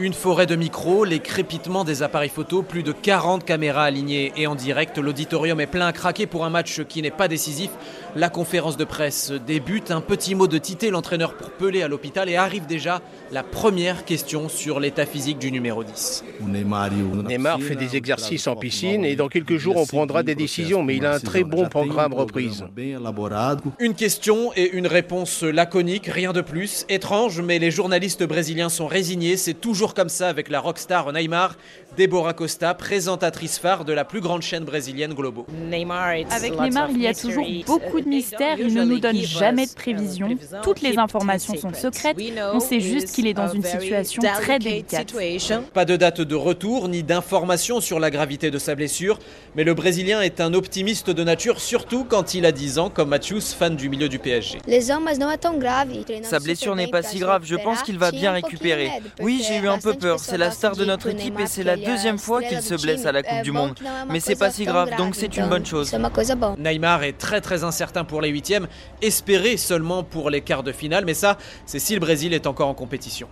Une forêt de micros, les crépitements des appareils photo, plus de 40 caméras alignées et en direct. L'auditorium est plein à craquer pour un match qui n'est pas décisif. La conférence de presse débute. Un petit mot de Tité, l'entraîneur pour Pelé à l'hôpital. Et arrive déjà la première question sur l'état physique du numéro 10. Neymar fait des exercices en piscine et dans quelques jours on prendra des décisions. Mais il a un très bon programme reprise. Une question et une réponse laconique, rien de plus. Étrange, mais les journalistes brésiliens sont résignés. C'est toujours comme ça avec la rockstar Neymar, Deborah Costa, présentatrice phare de la plus grande chaîne brésilienne Globo. Avec Neymar, il y a toujours beaucoup de mystères. Il ne nous donne jamais de prévisions. Toutes les informations sont secrètes. On sait juste qu'il est dans une situation très délicate. Pas de date de retour ni d'informations sur la gravité de sa blessure, mais le Brésilien est un optimiste de nature, surtout quand il a 10 ans, comme Mathius, fan du milieu du PSG. Sa blessure n'est pas si grave, je pense qu'il va bien récupérer. Oui, j'ai eu un peu peur, c'est la star de notre équipe et c'est la deuxième fois qu'il se blesse à la Coupe du Monde. Mais c'est pas si grave, donc c'est une bonne chose. Neymar est très très incertain pour les huitièmes, espéré seulement pour les quarts de finale, mais ça, c'est si le Brésil est encore en compétition.